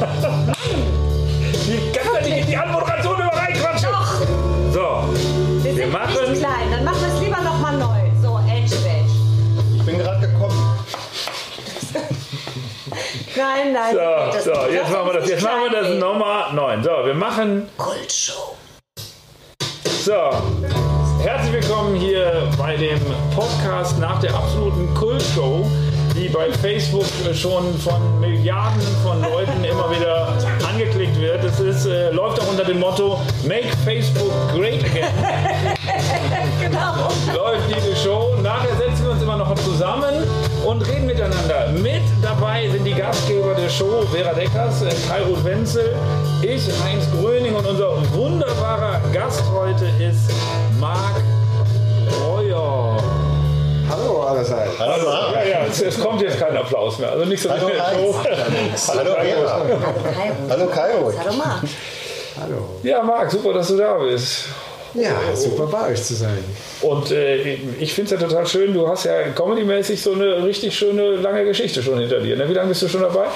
Die kann doch nicht in die Anmoderation immer reinquatschen. Doch, So, wir sind machen- nicht klein. Dann machen wir es lieber nochmal neu. So, Edge Badge. Ich bin gerade gekommen. Nein, nein. so, das- so, jetzt machen wir das, jetzt machen wir das. Nummer 9. So, wir machen Kultshow. So, herzlich willkommen hier bei dem Podcast nach der absoluten Kultshow, die bei Facebook schon von Milliarden von Leuten immer wieder angeklickt wird. Es ist, äh, läuft auch unter dem Motto Make Facebook Great Again. Genau. läuft diese Show. Nachher setzen wir uns immer noch zusammen und reden miteinander. Mit dabei sind die Gastgeber der Show, Vera Deckers, äh, Kai Ruth Wenzel, ich, Heinz Gröning und unser wunderbarer Gast heute ist Marc Breuer. Hallo allerseits. Hallo, Ja, ja, es, es kommt jetzt kein Applaus mehr. Also nicht so Hallo, Heinz. Hallo, Vera. Hallo, Kairo. Hallo Marc. Hallo. Ja, Marc, super, dass du da bist. Ja, super bei euch zu sein. Und äh, ich finde es ja total schön, du hast ja comedy-mäßig so eine richtig schöne lange Geschichte schon hinter dir. Ne? Wie lange bist du schon dabei?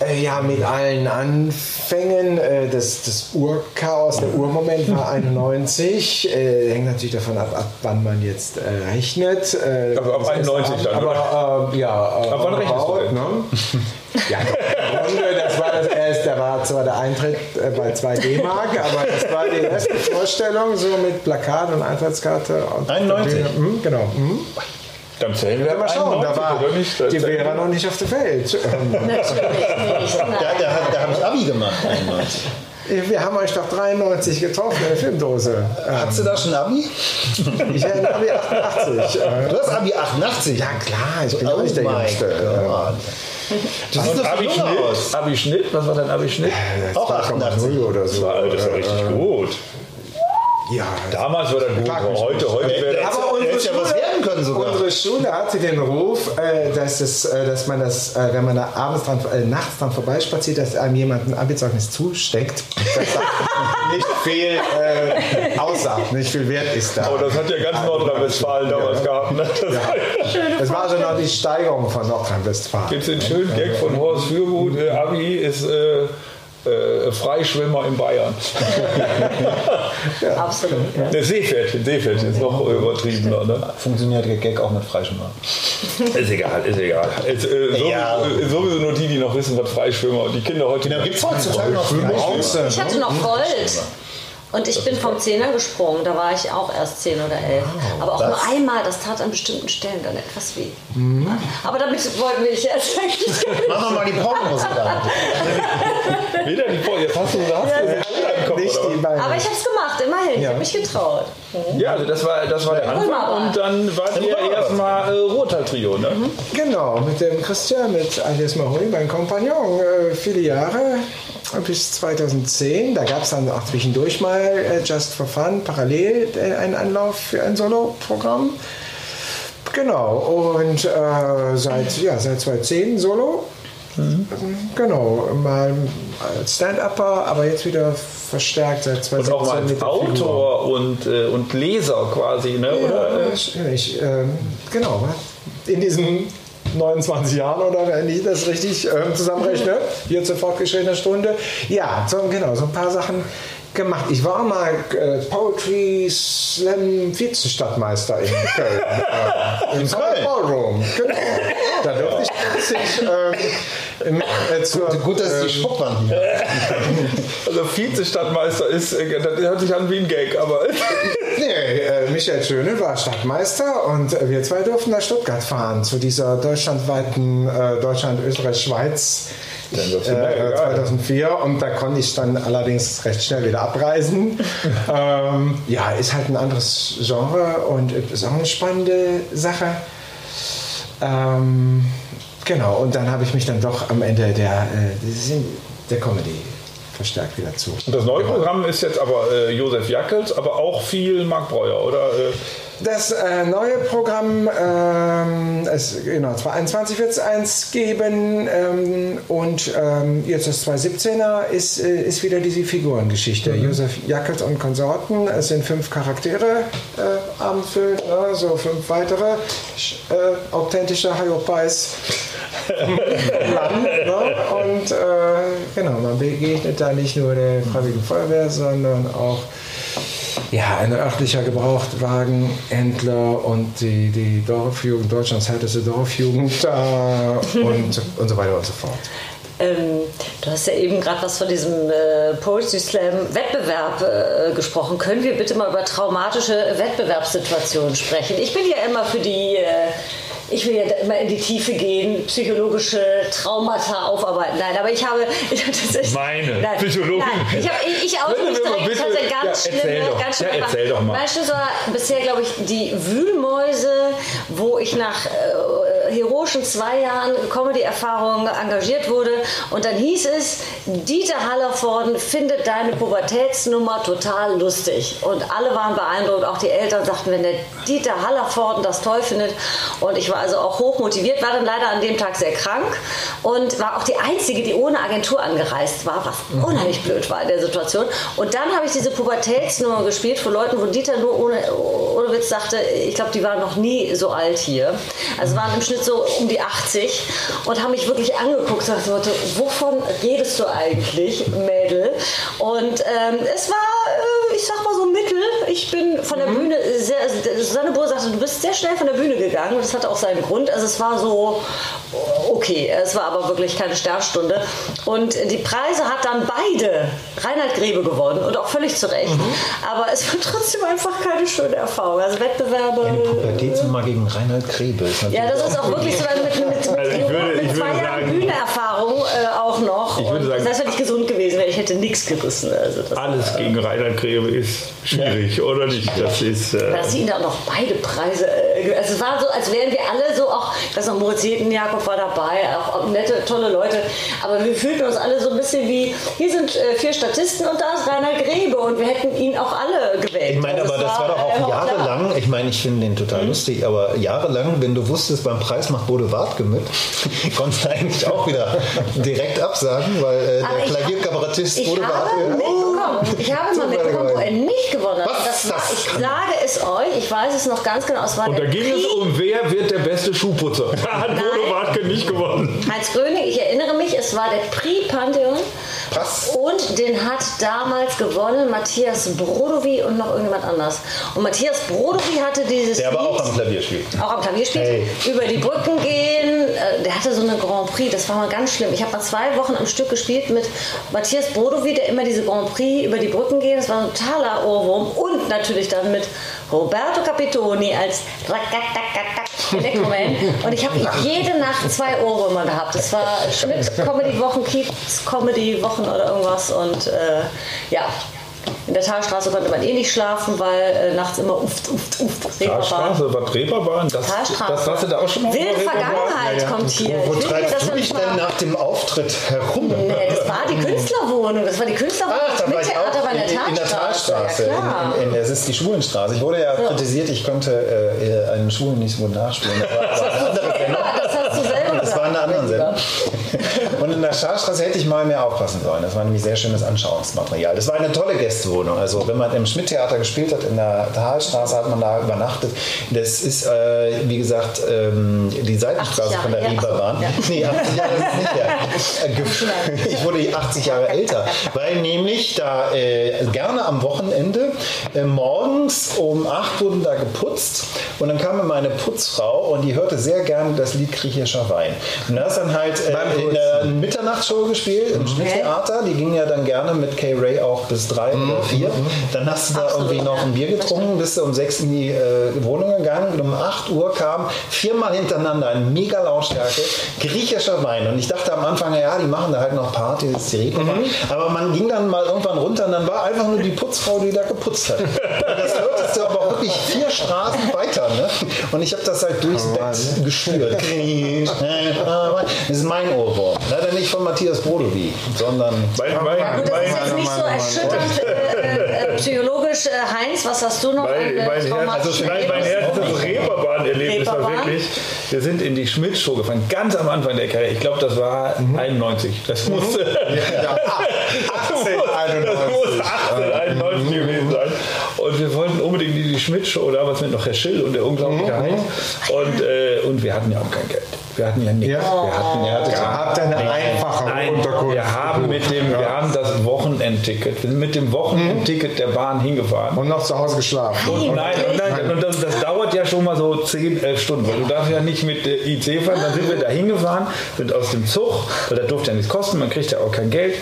Äh, ja, mit allen Anfängen, äh, das, das Urchaos, der Urmoment war 91. Äh, hängt natürlich davon ab, ab wann man jetzt äh, rechnet. Äh, Also ab das 91 erste dann, Aber äh, ja, äh, Ab wann rechnest du denn? Ne? Ja, Grunde, das war das erste, da war zwar der Eintritt äh, bei 2 D-Mark, aber das war die erste Vorstellung, so mit Plakat und Eintrittskarte. Und 91? Mhm, genau. Dann zählen wir Mal schauen, da 91, war oder nicht? Die Vera noch nicht auf der Welt. Natürlich nicht. Da, Nein. da, da habe ich Abi gemacht. 91. Wir haben euch doch 93 getroffen in der Filmdose. Hast du da schon Abi? Ich bin Abi 88. Äh, Du hast Abi 88. Ja klar, ich bin Oh auch nicht der Jüngste. Du siehst doch so jung Abi-Schnitt? aus. Abi-Schnitt? Was war dein Abi-Schnitt? Auch 88. 2,0 oder so. Das ist ja richtig gut. Ja. Damals war das gut, heute, heute wäre das... Aber unsere hätte ja was werden können sogar. unsere Schule hatte den Ruf, äh, dass, es, äh, dass man das, äh, wenn man da abends dran, äh, nachts dran vorbeispaziert, dass einem jemand ein Abi-Zeugnis zusteckt, das nicht viel äh, aussagt, nicht viel wert ist da. Oh, das hat ja ganz Nordrhein-Westfalen damals gehabt. Ne? Das war, Es war also noch die Steigerung von Nordrhein-Westfalen. Gibt es den schönen Gag von Horst Fürgut, äh, Abi ist äh, Freischwimmer in Bayern. Absolut. Ja. Der Seepferdchen, Seepferdchen ist noch übertriebener. Ne? Funktioniert der Gag auch mit Freischwimmer? Ist egal, ist egal. Es, äh, sowieso, Ja. äh, sowieso nur die, die noch wissen, was Freischwimmer und die Kinder heute. Genau, gibt es heutzutage noch Freischwimmer? Ich hatte noch Gold. Und ich bin vom Zehner gesprungen, da war ich auch erst 10 oder 11. Aber auch das- nur einmal, das tat an bestimmten Stellen dann etwas weh. Aber damit wollten wir dich jetzt eigentlich nicht. Mach doch mal die Pornomusik an. Wieder die Vor Jetzt hast du Nicht die was? beiden. Aber ich habe es gemacht, immerhin. Ich Ja. habe mich getraut. Ja, also das war, das war der Anfang. Wunderbar. Und dann wart ihr erstmal äh, Ruhrtal-Trio, ne? Genau, mit dem Christian, mit Alias Mahoney, mein Kompagnon, äh, viele Jahre bis 2010. Da gab es dann auch zwischendurch mal äh, Just for Fun parallel äh, einen Anlauf für ein Solo-Programm. Genau, und äh, seit, ja, seit 2010 Solo. Genau, mal als Stand-Upper, aber jetzt wieder verstärkt seit Und 2017 auch mal als. Autor und, äh, und Leser quasi, ne? Oder? Ja, äh, ich, ähm, genau. In diesen 29 Jahren oder wenn ich das richtig ähm, zusammenrechne, hier zur fortgeschrittenen Stunde. Ja, so, genau, so ein paar Sachen gemacht. Ich war mal äh, Poetry Slam Vize-Stadtmeister in Köln. äh, Im Köln? Ballroom. Genau. Da durfte ich, ich ähm, äh, zur, Gut, dass die Spuckwand hier Also Vize-Stadtmeister ist, äh, das hört sich an wie ein Gag, aber Nee, äh, Michael Schöne war Stadtmeister und äh, wir zwei durften nach Stuttgart fahren zu dieser deutschlandweiten äh, Deutschland, Österreich, Schweiz äh, 2004 und da konnte ich dann allerdings recht schnell wieder abreisen. ähm, ja, ist halt ein anderes Genre und ist auch eine spannende Sache. Ähm, genau, und dann habe ich mich dann doch am Ende der, äh, der Comedy verstärkt wieder zu. Das neue Programm ist jetzt aber äh, Josef Jackels, aber auch viel Marc Breuer, oder? Äh, Das äh, neue Programm, ähm, es, genau, 2021 wird es eins geben ähm, und ähm, jetzt das 2017er ist, äh, ist wieder diese Figurengeschichte. Josef Jackelt und Konsorten, es sind fünf Charaktere äh, abendfüllend, ne, so fünf weitere äh, authentische Hayopais. Land, ne? Und äh, genau, man begegnet da nicht nur der Freiwilligen Feuerwehr, sondern auch ja, ein örtlicher Gebrauchtwagenhändler und die, die Dorfjugend, Deutschlands härteste Dorfjugend da und, und so weiter und so fort. Ähm, du hast ja eben gerade was von diesem äh, Poetry Slam Wettbewerb äh, gesprochen. Können wir bitte mal über traumatische Wettbewerbssituationen sprechen? Ich bin ja immer für die. Äh, ich will ja immer in die Tiefe gehen, psychologische Traumata aufarbeiten. Nein, aber ich habe. Ich, das ist, Meine nein, Psychologin. Nein, ich, habe, ich, ich Bitte, mich direkt. Ich hatte ganz Ja, erzähl schlimme, doch. ganz Ja, schlimme erzähl doch mal. Mein Schluss war bisher, glaube ich, die Wühlmäuse, wo ich nach äh, heroischen zwei Jahren Comedy-Erfahrung engagiert wurde. Und dann hieß es, Dieter Hallervorden findet deine Pubertätsnummer total lustig. Und alle waren beeindruckt, auch die Eltern sagten, wenn der Dieter Hallervorden das toll findet. Und ich war also auch hoch motiviert, war dann leider an dem Tag sehr krank und war auch die Einzige, die ohne Agentur angereist war, was unheimlich blöd war in der Situation. Und dann habe ich diese Pubertätsnummer gespielt von Leuten, wo Dieter nur ohne, ohne Witz sagte, ich glaube, die waren noch nie so alt hier. Also waren im Schnitt so um die 80 und haben mich wirklich angeguckt und sagte, wovon redest du eigentlich, Mädel? Und ähm, es war, äh, ich sag mal so mittel. Ich bin von der Bühne sehr, Susanne Bohr sagte, du bist sehr schnell von der Bühne gegangen und das hatte auch seinen Grund. Also es war so, okay, es war aber wirklich keine Sternstunde. Und die Preise hat dann beide Reinhard Grebe gewonnen und auch völlig zu Recht. Aber es war trotzdem einfach keine schöne Erfahrung. Also Wettbewerbe. Eine Pubertätsnummer gegen Reinhard Grebe. Ist natürlich Ja, das ist auch wirklich so mit, mit, mit, Also ich würde- mit ich zwei würde Jahren sagen- Bühnenerfahrung äh, auch noch. Ich würde Und sagen- das heißt, wenn ich gesund gewesen hätte nichts gerissen. Also Alles gegen Reinhard Grebe ist schwierig, oder nicht? Das ist. Äh, dass sie ihnen dann noch beide Preise. Also es war so, als wären wir alle so auch, ich weiß noch, Moritz Jakob war dabei, auch, auch nette, tolle Leute. Aber wir fühlten uns alle so ein bisschen wie, hier sind äh, vier Statisten und da ist Reinhard Grebe und wir hätten ihn auch alle gewählt. Ich meine, Also aber das war doch auch klar. jahrelang, ich meine, ich finde den total Mhm. lustig, aber jahrelang, wenn du wusstest, beim Preis macht Boulevard gemüt, konntest du eigentlich auch wieder direkt absagen, weil äh, der Klavierkabarettist Ich Boulevard... habe äh, mitbekommen, ich habe mal mitbekommen, wo er nicht gewonnen hat. Was? Das war, ich sage es euch, ich weiß es noch ganz genau. Es war und der ging es um, wer wird der beste Schuhputzer. Da hat Bodo Wartke nicht gewonnen. Heinz Gröning, ich erinnere mich, es war der Prix Pantheon. Und den hat damals gewonnen Matthias Brodowy und noch irgendjemand anders. Und Matthias Brodowy hatte dieses Der aber Lied, auch am Klavier spielt. auch am Klavier spielt, Hey. über die Brücken gehen. Äh, Der hatte so eine Grand Prix, das war mal ganz schlimm. Ich habe mal zwei Wochen am Stück gespielt mit Matthias Brodowy, der immer diese Grand Prix über die Brücken geht. Das war ein totaler Ohrwurm. Und natürlich dann mit Roberto Capitoni als Elektroman. Und ich habe jede Nacht zwei Ohrwürmer gehabt. Das war Schmidt Comedy Wochen, Kiez Comedy Wochen oder irgendwas. Und äh, ja. In der Talstraße konnte man eh nicht schlafen, weil äh, nachts immer uft, uft, uft, Reeperbahn. Straße, was Reeperbahn? Das, Talstraße. das hast du da auch schon mal Wilde? Vergangenheit kommt hier. Wo hier, treibst du dich denn nach dem Auftritt herum? Nee, das war die Künstlerwohnung. Das war die Künstlerwohnung. Ach, da war ich auch war in, in der Talstraße. Ja, in, in, das ist die Schulenstraße. Ich wurde ja kritisiert, ich konnte äh, einen Schulen nicht so nachspielen. Das war, das war eine andere Sendung. Ja, das hast du selber Das gesagt. war in einer anderen Sendung. In der Scharstraße hätte ich mal mehr aufpassen sollen. Das war nämlich sehr schönes Anschauungsmaterial. Das war eine tolle Gästewohnung. Also wenn man im Schmidt-Theater gespielt hat, in der Talstraße, hat man da übernachtet. Das ist, äh, wie gesagt, ähm, die Seitenstraße 80 von der ja. Reeperbahn. Ja. Nee, 80 Jahre ist es nicht her. Äh, gef- Ich wurde 80 Jahre älter, weil nämlich da äh, gerne am Wochenende äh, morgens um 8 wurden da geputzt und dann kam immer eine Putzfrau und die hörte sehr gerne das Lied Griechischer Wein. Und da ist dann halt äh, in der Mitternachtsshow gespielt im Schnitttheater. Die ging ja dann gerne mit Kay Ray auch bis drei oder vier. Dann hast du da Absolut, irgendwie noch ein Bier getrunken, bist du um sechs in die äh, Wohnung gegangen und um 8 Uhr kam viermal hintereinander in mega Lautstärke griechischer Wein. Und ich dachte am Anfang, ja, die machen da halt noch Party, das ist die Reeperbahn. Aber man ging dann mal irgendwann runter und dann war einfach nur die Putzfrau, die da geputzt hat. Das hörtest du aber auch wirklich vier Straßen weiter. Ne? Und ich habe das halt durchs Bett gespürt. Das ist mein Ohrwurm. Leider nicht von Matthias Brodowy, sondern Mein, mein, Gut, das ist jetzt nicht so erschütternd äh, äh, psychologisch. Äh, Heinz, was hast du noch? mein, äh, mein, Herz, traumatischen nein, mein? Herz, das Reeperbahn-Erlebnis war Reeperbahn? wirklich, wir sind in die Schmidt-Show gefahren, ganz am Anfang der Karriere. Ich glaube, das war 91. Das musste, ja, 18, das muss 1891 gewesen sein. Und wir wollten unbedingt in die Schmidt-Show, damals mit noch Herr Schill und der unglaubliche Heinz. Und, äh, und wir hatten ja auch kein Geld. Wir hatten ja nichts. Ja. Wir hatten ja Ihr habt eine einfache Nein, Unterkunft. wir haben mit dem, wir haben das Wochenendticket, wir sind mit dem Wochenendticket der Bahn hingefahren. Und noch zu Hause geschlafen. Und nein, und nein, und das, das dauert ja schon mal so 10, 11 Stunden, weil du darfst ja nicht mit äh, IC fahren. Dann sind wir da hingefahren, sind aus dem Zug, weil das durfte ja nichts kosten, man kriegt ja auch kein Geld.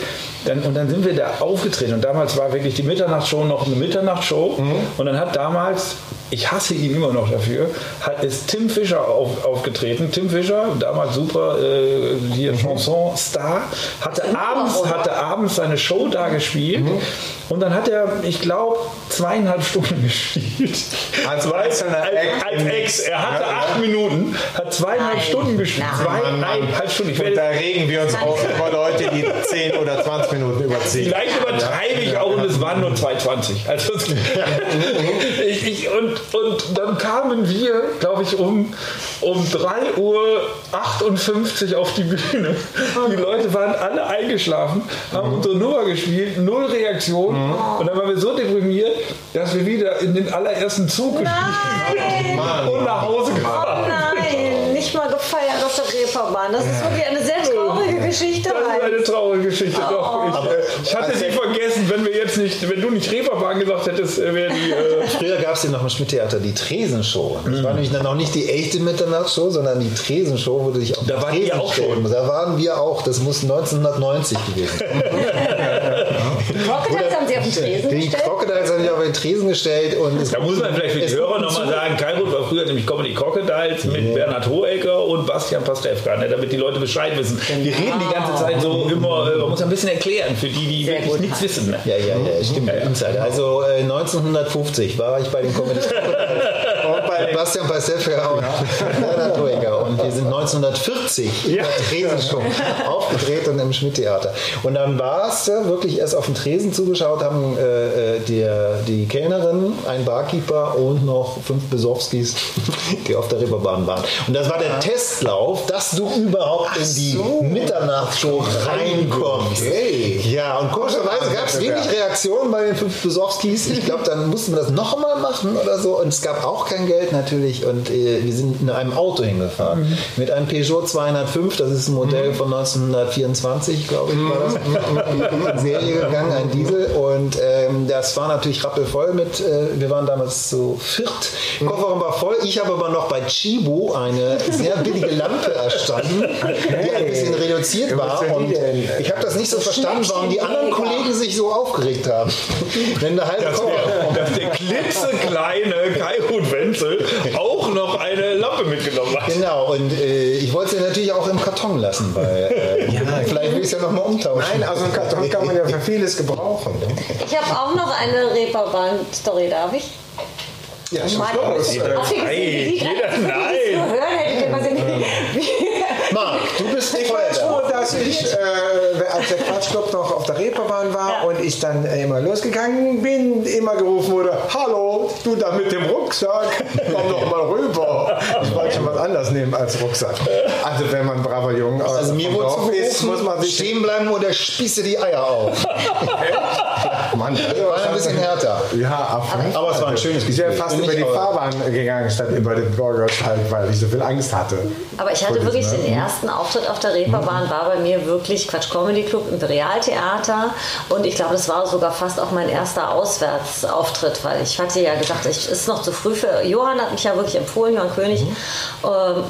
Dann, und dann sind wir da aufgetreten und damals war wirklich die Mitternachtshow noch eine Mitternachtshow und dann hat damals, ich hasse ihn immer noch dafür, hat, ist Tim Fischer auf, aufgetreten. Tim Fischer, damals super äh, hier Chanson-Star, hatte abends, hatte abends seine Show da gespielt und dann hat er, ich glaube, zweieinhalb Stunden gespielt. Als als, als Ex. Er hatte Ja, ja. acht Minuten, hat zweieinhalb Nein. Stunden gespielt. Nein. Zweieinhalb Stunden. Ich werde da regen wir uns auf über Leute, die 10 oder 20 Minuten überziehen. Vielleicht übertreibe ich auch und es waren nur 2,20. Also ich, ich, und, und dann kamen wir, glaube ich, um, um 3.58 Uhr auf die Bühne. Die Leute waren alle eingeschlafen, haben unsere Nummer gespielt, null Reaktion. Und dann waren wir so deprimiert, dass wir wieder in den allerersten Zug gestiegen haben und nach Hause Oh gefahren. nein, nicht mal gefeiert auf der Reeperbahn. Das ist wirklich eine sehr Geschichte. Das ist eine traurige Geschichte. Doch, ich, äh, ich hatte sie vergessen, wenn wir jetzt nicht, wenn du nicht Reeperbahn gesagt hättest, äh, wäre die. Äh, Früher gab es ja noch im Schmidt-Theater die Tresenshow. Das war nämlich dann noch nicht die echte Mitternachtsshow, sondern die Tresenshow, wo du dich auf Da ihr Tresen auch stellen schon. Da waren wir auch. Das muss 1990 gewesen sein. Crocodiles haben sie auf den Tresen Die gestellt. Crocodiles haben sich auf den Tresen gestellt und es da muss man vielleicht für die Hörer nochmal sagen, Kairut war früher nämlich Comedy Crocodiles mit Bernhard Hohecker und Bastian Pastewka, ne, damit die Leute Bescheid wissen. Wir reden die ganze Zeit so immer, äh, man muss ein bisschen erklären für die, die Sehr wirklich gut. nichts wissen. Ne? Ja, ja, ja, stimmt. Insider. Also äh, 1950 war ich bei den Comedy Mit Bastian Pastewka und Bernhard Hoeker. Und wir sind 1940 Ja. in der Tresenshow aufgedreht und im Schmidt-Theater. Und dann war es äh, wirklich erst auf den Tresen zugeschaut, haben äh, äh, der, die Kellnerin, ein Barkeeper und noch fünf Besowskis, die auf der Reeperbahn waren. Und das war der Testlauf, dass du überhaupt in die Mitternachtsshow reinkommst. Okay. Ja, und komischerweise gab es wenig Reaktionen bei den fünf Besowskis. Ich glaube, dann mussten wir das noch einmal machen oder so. Und es gab auch kein Geld natürlich. Und äh, wir sind in einem Auto hingefahren. Mit einem Peugeot 205. Das ist ein Modell von 1924, glaube ich, war das. In Serie gegangen, ein Diesel. Und ähm, das war natürlich rappelvoll mit, äh, wir waren damals so viert. Kofferraum war voll. Ich habe aber noch bei Chibo eine sehr billige Lampe erstanden, die ein bisschen reduziert war. Und ich habe das nicht so verstanden, warum die anderen Kollegen sich so aufgeregt haben. Wenn der halbe Kofferraum der, klitzekleine Kairut Wenzel auch noch eine Lampe mitgenommen hat. Genau, und äh, ich wollte sie natürlich auch im Karton lassen, weil äh, vielleicht will ich es ja nochmal umtauschen. Nein, also einen Karton kann man ja für vieles gebrauchen. Ne? Ich habe auch noch eine Reeperbahn-Story, darf ich? ja, schon Mann, los. Die Nein, jeder- nein. ihr mal sehen, wie- Marc, du bist Ich weiß Feuerwehr. nur, dass ich, äh, als der Quatschclub noch auf der Reeperbahn war Ja. und ich dann äh, immer losgegangen bin, immer gerufen wurde, hallo, du da mit dem Rucksack, komm doch mal rüber. Ich anderes nehmen als Rucksack. Also wenn man ein braver Junge aus Also mir wurde Dorf ist, muss man sich... stehen bleiben oder spieße die Eier auf. Mann, War ein bisschen härter. Ja, auf jeden Aber es war ein schönes Ich bin Gefühl. fast über ich die. Fahrbahn gegangen, statt über den Bürgersteig, weil ich so viel Angst hatte. Aber ich hatte wirklich diesem, den ne? ersten Auftritt auf der Reeperbahn, war bei mir wirklich Quatsch Comedy Club Imperialtheater und ich glaube, das war sogar fast auch mein erster Auswärtsauftritt, weil ich hatte ja gesagt, es ist noch zu früh für, Johann hat mich ja wirklich empfohlen, Johann König,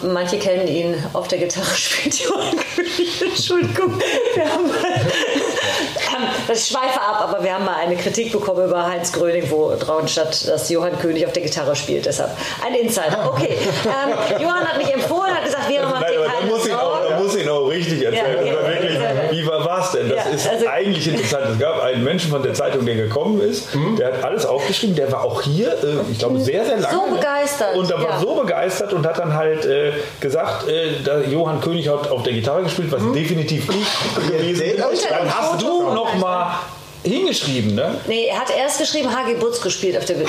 manche kennen ihn, auf der Gitarre spielt Johann König, Entschuldigung, wir haben das schweife ab, aber wir haben mal eine Kritik bekommen über Heinz Gröning, wo drauf stand, dass Johann König auf der Gitarre spielt, deshalb ein Insider. Okay, ähm, Johann hat mich empfohlen, hat gesagt, Vera macht Nein, dir aber da keine muss, ich auch, muss ich richtig erzählen. Ja. Es denn? Das Ja, ist also- eigentlich interessant. Es gab einen Menschen von der Zeitung, der gekommen ist, der hat alles aufgeschrieben. Der war auch hier, äh, ich glaube, sehr, sehr lange. So begeistert, Und er war ja. so begeistert und hat dann halt äh, gesagt, äh, da Johann König hat auf der Gitarre gespielt, was definitiv ich gewesen. Unter Dann hast du von noch Heinz. mal hingeschrieben, ne? Nee, er hat erst geschrieben, Hagi Butz gespielt auf der. Und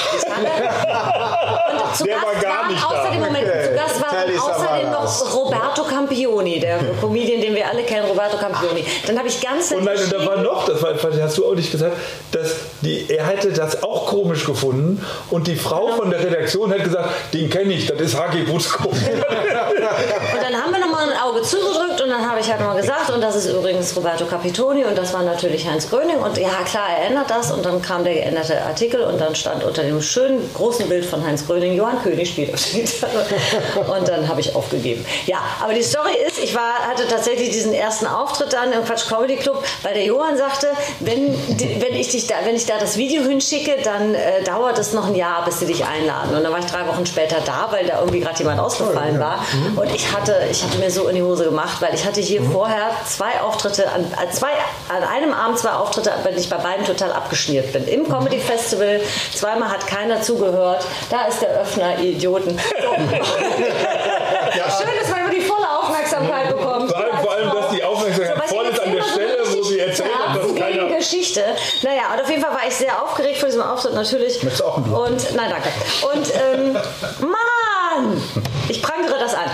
zu Der Gast war gar waren nicht da. außerdem, Moment, Okay. zu Gast war Telly außerdem noch Roberto Campioni, der Comedian, den wir alle kennen, Roberto Campioni. Dann habe ich ganz Und nein, da war noch, das war, hast du auch nicht gesagt, dass die, er hätte das auch komisch gefunden und die Frau von der Redaktion hat gesagt, den kenne ich, das ist Hagi Butzko. Und dann haben wir nochmal Schraube zugedrückt und dann habe ich halt mal gesagt, und das ist übrigens Roberto Capitoni und das war natürlich Heinz Gröning und ja klar, er ändert das und dann kam der geänderte Artikel und dann stand unter dem schönen großen Bild von Heinz Gröning, Johann König spielt auf der Gitarre und dann habe ich aufgegeben. Ja, aber die Story ist, ich war, hatte tatsächlich diesen ersten Auftritt dann im Quatsch Comedy Club, weil der Johann sagte, wenn, wenn, ich, dich da, wenn ich da das Video hinschicke, dann äh, dauert es noch ein Jahr, bis sie dich einladen. Und dann war ich drei Wochen später da, weil da irgendwie gerade jemand ausgefallen war. Und ich hatte, ich hatte mir so in die Hose gemacht, weil ich hatte hier vorher zwei Auftritte, an, an zwei, an einem Abend zwei Auftritte, wenn ich bei beiden total abgeschmiert bin. Im Comedy Festival, zweimal hat keiner zugehört. Da ist der Öffner, ihr Idioten. So. Schön, dass man über die volle Aufmerksamkeit bekommt. Vor allem, vor allem dass die Aufmerksamkeit was voll ich ist an der erzähle, Stelle, so wo sie richtig erzählt hat, dass herzliche keiner. Geschichte. Naja, und auf jeden Fall war ich sehr aufgeregt vor diesem Auftritt natürlich. Möchtest du auch ein Bier? Und, nein, danke. Und, ähm, Mann! Ich prangere das an.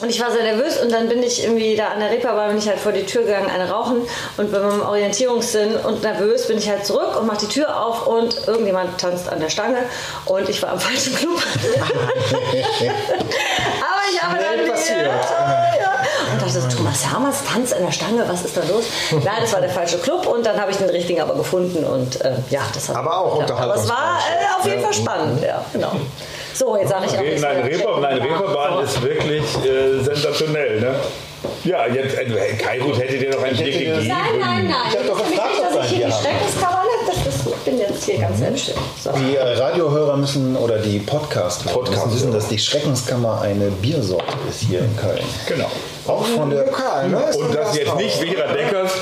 Und ich war sehr nervös und dann bin ich irgendwie da an der Reeperbahn, bin ich halt vor die Tür gegangen, eine rauchen und bei meinem Orientierungssinn und nervös bin ich halt zurück und mache die Tür auf und irgendjemand tanzt an der Stange und ich war am falschen Club. Aber ich habe dann passiert. ja, und dachte, so, Thomas Hermers tanzt an der Stange, was ist da los? Nein, das war der falsche Club und dann habe ich den richtigen aber gefunden und äh, ja, das hat Aber auch ja, Aber es war äh, auf jeden Fall spannend, ja, genau. So, jetzt sage ich auch nichts Nein. Reeper, nein, Reeperbahn ist wirklich äh, sensationell, ne? Ja, jetzt, äh, Kairut hätte dir noch ein Bier hätte dir das- gegeben. Nein, nein, nein. Ich hab doch gefragt, nicht, dass ich hier die haben. Schreckenskammer nicht. Das ist, ich bin jetzt hier ganz selbstständig. So. Die äh, Radiohörer müssen oder die Podcast-Hörer Podcast, müssen wissen, dass die Schreckenskammer eine Biersorte ist hier in Köln. Genau. Auch von der. Lokal, ne? Und dass jetzt Gasthaus. nicht Vera Deckers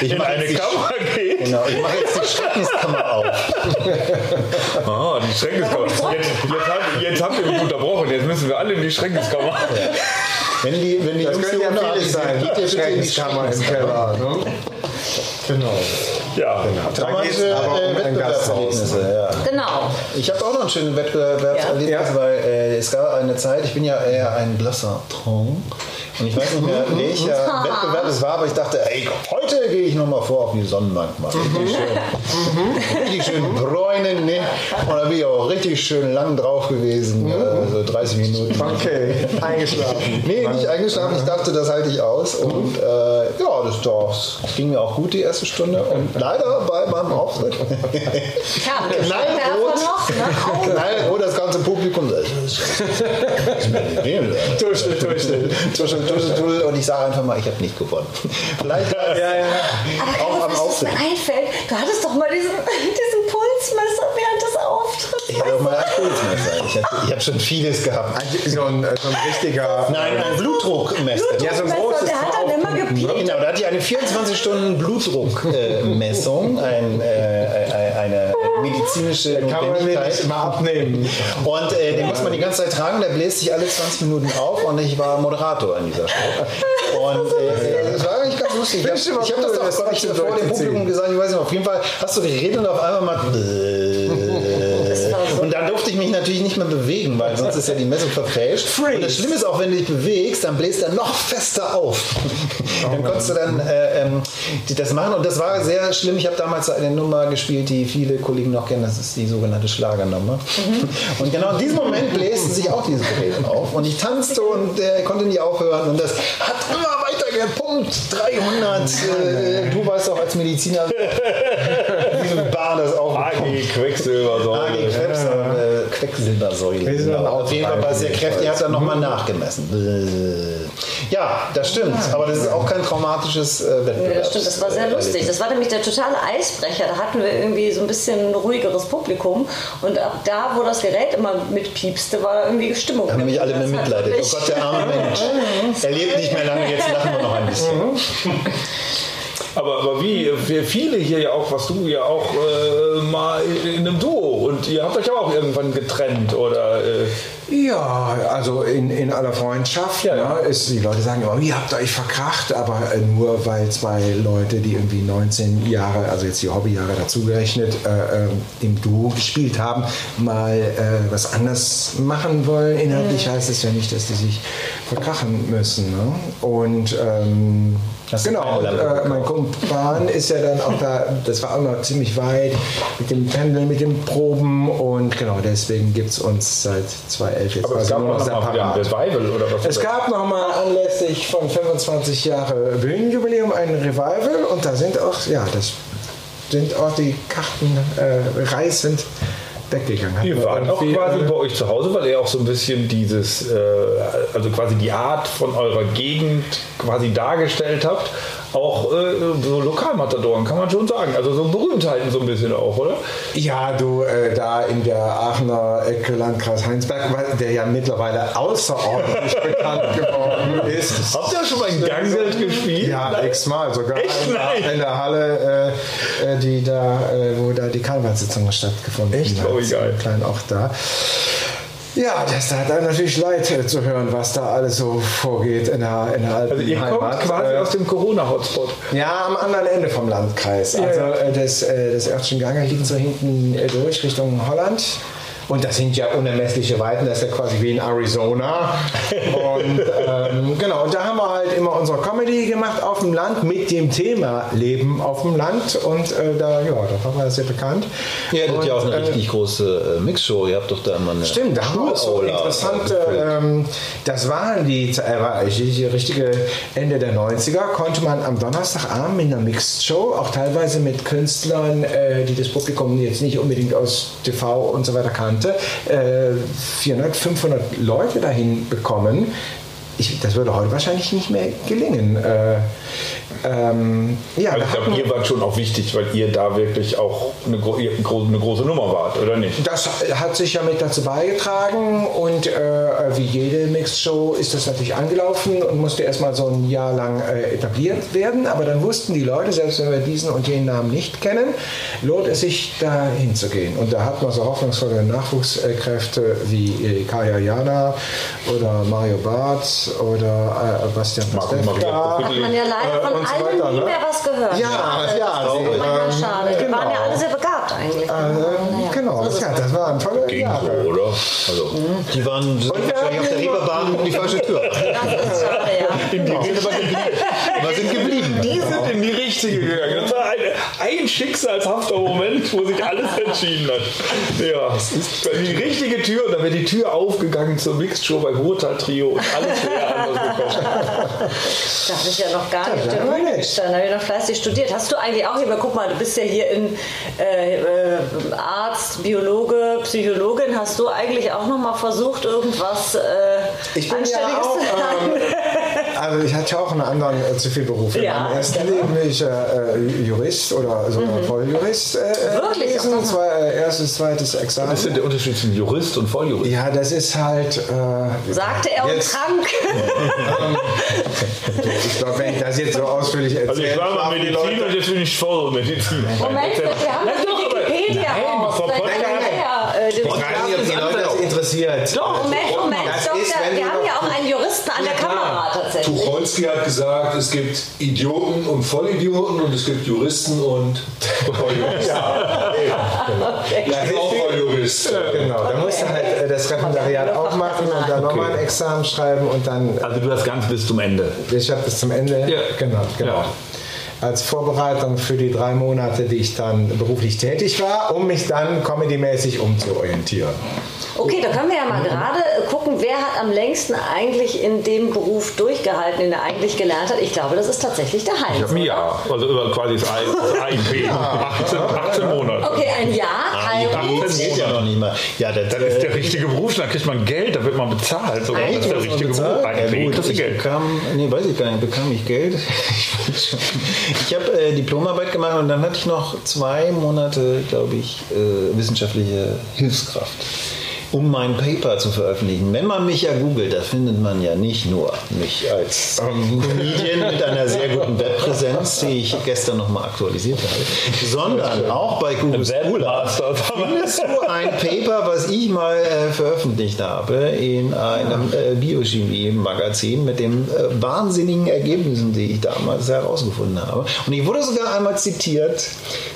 in, in eine Kammer geht. Genau, ich mache jetzt die Schreckenskammer auf. Ah, die Schreckenskammer. Jetzt, jetzt, habt, jetzt habt ihr mich unterbrochen. Jetzt müssen wir alle in die Schreckenskammer. Wenn die, wenn die Das Jungs hier ja sind, sein. geht ihr bitte in die Schreckenskammer im. Ne? Genau. Ja. Dramatische aber um äh, ein Wettbewerbserlebnisse, ja. Genau. Ich habe auch noch ein schönes Wettbewerbserlebnis, Ja. weil äh, es gab eine Zeit, ich bin ja eher ein blasser Tron. Und ich weiß nicht mehr, welcher Wettbewerb es war, aber ich dachte, ey, heute gehe ich nochmal vor auf die Sonnenbank mal. Richtig schön, richtig schön bräunen, ne? Und da bin ich auch richtig schön lang drauf gewesen, äh, so 30 Minuten. Okay, eingeschlafen. Nee, nicht eingeschlafen. Ich dachte, das halte ich aus. Und äh, ja, das, das ging mir auch gut die erste Stunde. Und leider bei meinem Auftritt Ja, Knallrot. noch, ne? Knallrot das ganze Publikum. Tuschel, tuschel. Tuschel, tuschel, tuschel. Und ich sage einfach mal, ich habe nicht gewonnen. Vielleicht Ja, ja. Aber auch am was Auftritt. mir einfällt, du hattest doch mal diesen, diesen Pulsmesser Auftritts. Ich habe auch mal ein Pulsmesser. Ich habe hab schon vieles gehabt. So ein, so ein richtiger. Nein, ein Blutdruckmesser. Ja, so ein großes der hat dann immer gepiept. Genau, da hatte ich eine 24-Stunden-Blutdruckmessung, ein, äh, eine medizinische Kann man mir nicht Notwendigkeit. immer abnehmen. Und äh, den muss man die ganze Zeit tragen, der bläst sich alle 20 Minuten auf und ich war Moderator an dieser Stelle. Und äh, das war eigentlich ganz lustig. Ich habe hab das auch, das glaub ich, vor dem. Publikum gesagt, ich weiß nicht, auf jeden Fall hast du geredet und auf einmal mal... Durfte ich mich natürlich nicht mehr bewegen, weil sonst ist ja die Messung verfälscht. Und das Schlimme ist auch, wenn du dich bewegst, dann bläst er noch fester auf. dann konntest du dann äh, ähm, das machen und das war sehr schlimm. Ich habe damals eine Nummer gespielt, die viele Kollegen noch kennen, das ist die sogenannte Schlagernummer. Und genau in diesem Moment blästen sich auch diese Geräte auf und ich tanzte und äh, konnte nie aufhören und das hat immer weiter gepumpt. 300, äh, du weißt auch als Mediziner, wie Bar das auch AG äh, Quecksilbersäule. Wir sind dann. Auf jeden Fall war es sehr kräftig. Er hat dann nochmal nachgemessen. Äh. Ja, das stimmt. Aber das ist auch kein traumatisches äh, Wettbewerb. Ja, das stimmt, das war sehr lustig. Das war nämlich der totale Eisbrecher. Da hatten wir irgendwie so ein bisschen ruhigeres Publikum. Und ab da, wo das Gerät immer mitpiepste, war da irgendwie Stimmung. haben nämlich alle mehr mitleidet. Oh Gott, der arme Mensch. Er lebt nicht mehr lange, jetzt lachen wir noch ein bisschen. Aber, aber wie, wir viele hier ja auch, was du ja auch äh, mal in einem Duo und ihr habt euch auch irgendwann getrennt oder äh, Ja, also in, in aller Freundschaft. Ja, ne, ja. ist, die Leute sagen immer, ihr habt euch verkracht, aber äh, nur weil zwei Leute, die irgendwie 19 Jahre, also jetzt die Hobbyjahre dazugerechnet, äh, äh, im Duo gespielt haben, mal äh, was anders machen wollen. Inhaltlich heißt es ja nicht, dass die sich verkrachen müssen. Ne? Und ähm, du Genau, und äh, mein Kumpan ist ja dann auch da, das war auch noch ziemlich weit mit dem Pendeln, mit den Proben und genau deswegen gibt es uns seit 2011 jetzt Aber es gab nur noch mal separat. Revival oder was? Es gab nochmal anlässlich von 25 Jahre Bühnenjubiläum ein Revival und da sind auch, ja, das sind auch die Karten äh, reißend weggegangen. Ihr wart auch quasi äh, bei euch zu Hause, weil ihr auch so ein bisschen dieses, äh, also quasi die Art von eurer Gegend quasi dargestellt habt. Auch äh, so Lokalmatadoren, kann man schon sagen. Also so Berühmtheiten so ein bisschen auch, oder? Ja, du, äh, da in der Aachener Ecke Landkreis Heinsberg, der ja mittlerweile außerordentlich bekannt geworden ist. Habt ihr schon mal in Gangelt gespielt? Ja, x-mal, sogar Echt? in, Nein. in der Halle, äh, äh, die da, äh, wo da die Karnevalssitzung stattgefunden Echt? hat. Oh, wie geil. Klein auch da. Ja, das tat einem natürlich leid äh, zu hören, was da alles so vorgeht in der, in der alten Also ihr kommt Heimat. quasi Äh, aus dem Corona-Hotspot. ja, am anderen Ende vom Landkreis. Also ja. äh, das, äh, das Örtchen Gange so hinten äh, durch Richtung Holland. Und das sind ja unermessliche Weiten, das ist ja quasi wie in Arizona. Und ähm, genau, und da haben wir halt immer unsere Comedy gemacht auf dem Land mit dem Thema Leben auf dem Land. Und äh, da, ja, da waren wir sehr bekannt. Ihr hattet ja auch eine äh, richtig große äh, Mixshow. Ihr habt doch da immer eine Stimmt, da haben wir auch so interessante, äh, ähm, das waren die, äh, war die, richtige Ende der 90er, konnte man am Donnerstagabend in einer Mixed Show, auch teilweise mit Künstlern, äh, die das Publikum jetzt nicht unbedingt aus TV und so weiter kannte, äh, 400, 500 Leute dahin bekommen. Ich, das würde heute wahrscheinlich nicht mehr gelingen. Äh, ähm, ja, Also ich glaube, ihr wart schon auch wichtig, weil ihr da wirklich auch eine, gro eine große Nummer wart, oder nicht? Das hat sich ja mit dazu beigetragen und äh, wie jede Mixed-Show ist das natürlich angelaufen und musste erstmal so ein Jahr lang äh, etabliert werden. Aber dann wussten die Leute, selbst wenn wir diesen und jenen Namen nicht kennen, lohnt es sich da hinzugehen. Und da hat man so hoffnungsvolle Nachwuchskräfte wie äh, Kaya Jana oder Mario Barth oder äh, Bastian Marco Maria. Hat man ja leider Äh, von so allen weiter, nie ne? mehr was gehört. Ja, schade. ja, Das ist sie, manchmal ähm, schade. Die waren ja genau. alle sehr begabt eigentlich. Äh, Naja, genau, so es ja, das waren tolle Ging Jahre. so, oder? Also, Die waren wahrscheinlich auf der Reeperbahn um die falsche Tür. Das ist schade, ja. Aber sind geblieben. Die sind in die richtige gegangen. Das war ein, ein schicksalshafter Moment, wo sich alles entschieden hat. Ja, weil die richtige Tür und dann wäre die Tür aufgegangen zur Mixed Show bei Ruhrtal Trio und alles wäre anders gekommen. Das ist ja noch gar nicht Ja, der ja, gestanden. Da habe ich noch fleißig studiert. Hast du eigentlich auch, aber guck mal, du bist ja hier in äh, äh, Arzt, Biologe, Psychologin. Hast du eigentlich auch noch mal versucht, irgendwas äh, Ich bin ja Anständiges auch, zu lernen? ähm, also ich hatte ja auch einen anderen äh, Zivilberuf. In Ja, meinem ersten genau. Leben bin ich äh, Jurist oder sogar Volljurist äh, Wirklich? gewesen. Zwei, äh, erstes, zweites Examen. Was ist denn der Unterschied zwischen Jurist und Volljurist? Ja, das ist halt. Äh, Sagte er und jetzt, trank. Ich glaube, wenn ich das jetzt so ausführlich erzähle. Also ich war mal Medizin Leute- und jetzt bin ich Vollmedizin. Moment, wir haben Nein, doch Wikipedia Nein, raus. Frau äh, Ich weiß nicht, ob die Leute das interessiert. Doch, Moment, Moment, Das Doktor, ist, wenn wir haben ja auch einen Juristen an der. Kamera tatsächlich. Tucholsky hat gesagt, es gibt Idioten und Vollidioten und es gibt Juristen und Volljuristen. ja, ich bin auch Volljurist. Genau, da musst du halt äh, das Referendariat auch machen und dann nochmal ein Examen schreiben und dann Also du hast ganz bis zum Ende. Ich habe bis zum Ende. Ja. Genau, genau. Ja. Als Vorbereitung für die drei Monate, die ich dann beruflich tätig war, um mich dann comedymäßig umzuorientieren. Okay, da können wir ja mal gerade gucken, wer hat am längsten eigentlich in dem Beruf durchgehalten, den er eigentlich gelernt hat. Ich glaube, das ist tatsächlich der Heinz. oder? Ja, also über quasi das AIP. 18, 18 Monate. Okay, ein Jahr, Heilbuch. 18 Das geht ja noch nicht mal. Ja, das, Das ist der richtige Beruf, da kriegt man Geld, da wird man bezahlt. So, das ist der richtige Beruf. Ja, AIP gut, ich Geld. bekam, nee, weiß ich gar nicht, bekam ich Geld? ich habe äh, Diplomarbeit gemacht und dann hatte ich noch zwei Monate, glaube ich, äh, wissenschaftliche Hilfskraft, um mein Paper zu veröffentlichen. Wenn man mich ja googelt, da findet man ja nicht nur mich als Comedian mit einer sehr guten Webpräsenz, die ich gestern nochmal aktualisiert habe, sondern auch bei Google Scholar findest du ein Paper, was ich mal äh, veröffentlicht habe in einem äh, Biochemie-Magazin mit den äh, wahnsinnigen Ergebnissen, die ich damals herausgefunden habe. Und ich wurde sogar einmal zitiert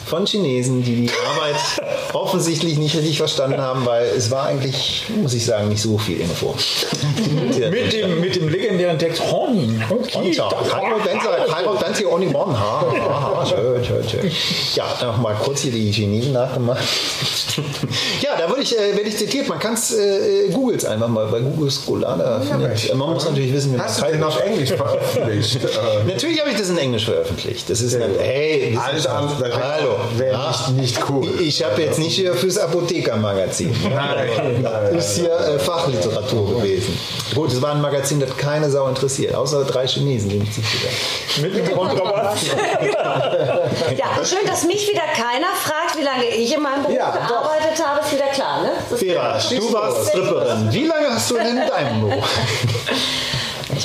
von Chinesen, die die Arbeit offensichtlich nicht richtig verstanden haben, weil es war ein eigentlich, muss ich sagen, nicht so viel Info. Mit dem, mit dem legendären Text Hornin. Kairo Danzi Oni Mon. Ha, schön, schön, schön. Ja, nochmal kurz hier die Chinesen nachgemacht. Ja, da würde ich, äh, werde ich zitiert. Man kann es, äh, googelt einfach mal bei Google Scholar. Da findet, man muss natürlich wissen, wie man Hast du den auf Englisch veröffentlicht? Äh, Natürlich habe ich das in Englisch veröffentlicht. Das ist ein, hey, Alles andere Hallo. wäre Ja. nicht, nicht cool. Ich habe jetzt nicht hier fürs Apothekermagazin. Nein, ist hier äh, Fachliteratur gewesen. Gut, es war ein Magazin, das keine Sau interessiert, außer drei Chinesen, die mich zitiert. Mit dem Kontrabass. Ja, schön, dass mich wieder keiner fragt, wie lange ich in meinem Beruf Ja, doch. gearbeitet habe. Ist wieder klar, ne? Vera, du warst Stripperin. Wie lange hast du denn in deinem Beruf?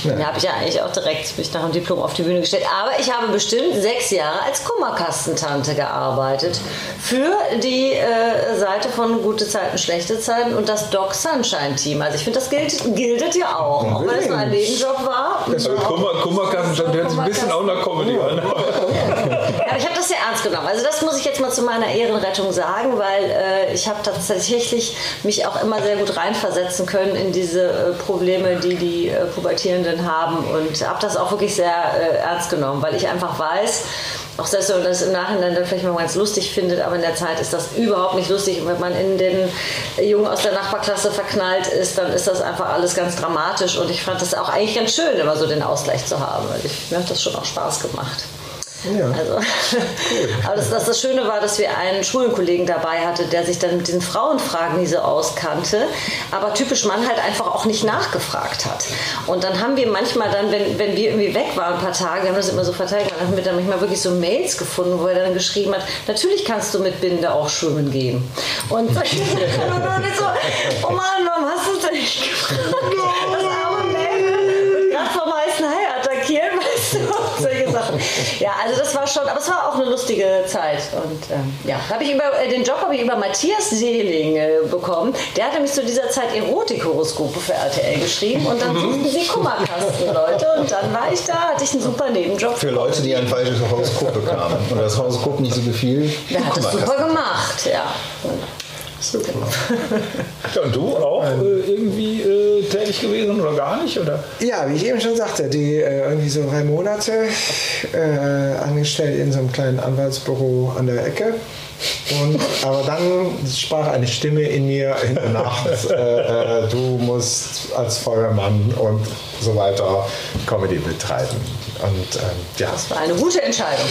Bin, habe ich ja eigentlich auch direkt mich nach dem Diplom auf die Bühne gestellt. Aber ich habe bestimmt sechs Jahre als Kummerkastentante gearbeitet. Für die äh, Seite von Gute Zeiten, Schlechte Zeiten und das Doc Sunshine Team. Also ich finde, das gilt, giltet ja auch. Auch wenn es nur ein Nebenjob war. Also Kummer, Kummerkasten hört sich ein bisschen auch nach Comedy an. Aber ich habe das sehr ernst genommen. Also das muss ich jetzt mal zu meiner Ehrenrettung sagen, weil äh, ich habe tatsächlich mich auch immer sehr gut reinversetzen können in diese äh, Probleme, die die äh, Pubertierenden haben und habe das auch wirklich sehr äh, ernst genommen, weil ich einfach weiß, auch selbst wenn man das im Nachhinein dann vielleicht mal ganz lustig findet, aber in der Zeit ist das überhaupt nicht lustig. Und wenn man in den Jungen aus der Nachbarklasse verknallt ist, dann ist das einfach alles ganz dramatisch. Und ich fand das auch eigentlich ganz schön, immer so den Ausgleich zu haben. Ich, mir hat das schon auch Spaß gemacht. Ja. Also, aber das, das, das Schöne war, dass wir einen Schulenkollegen dabei hatte, der sich dann mit den Frauenfragen nie so auskannte, aber typisch Mann halt einfach auch nicht nachgefragt hat. Und dann haben wir manchmal dann, wenn, wenn wir irgendwie weg waren ein paar Tage, wir haben das immer so verteilt, dann haben wir dann manchmal wirklich so Mails gefunden, wo er dann geschrieben hat, natürlich kannst du mit Binde auch schwimmen gehen. Und so, oh Mann, warum hast du das denn nicht gefragt? Ja, also das war schon, aber es war auch eine lustige Zeit. Und ähm, ja, habe ich über, äh, den Job habe ich über Matthias Seeling äh, bekommen. Der hat nämlich zu dieser Zeit Erotikhoroskope für RTL geschrieben und dann suchten sie Kummerkasten-Leute und dann war ich da, hatte ich einen super Nebenjob. Für Leute, die ein falsches Horoskop bekamen und das Horoskop nicht so gefiel. Der hat das super gemacht, ja. Ja, und du auch äh, irgendwie äh, tätig gewesen oder gar nicht? Oder? Ja, wie ich eben schon sagte, die äh, irgendwie so drei Monate äh, angestellt in so einem kleinen Anwaltsbüro an der Ecke. Und, aber dann sprach eine Stimme in mir in der Nacht, äh, äh, du musst als Feuermann und so weiter Comedy betreiben. Und ähm, ja, Das war eine gute Entscheidung.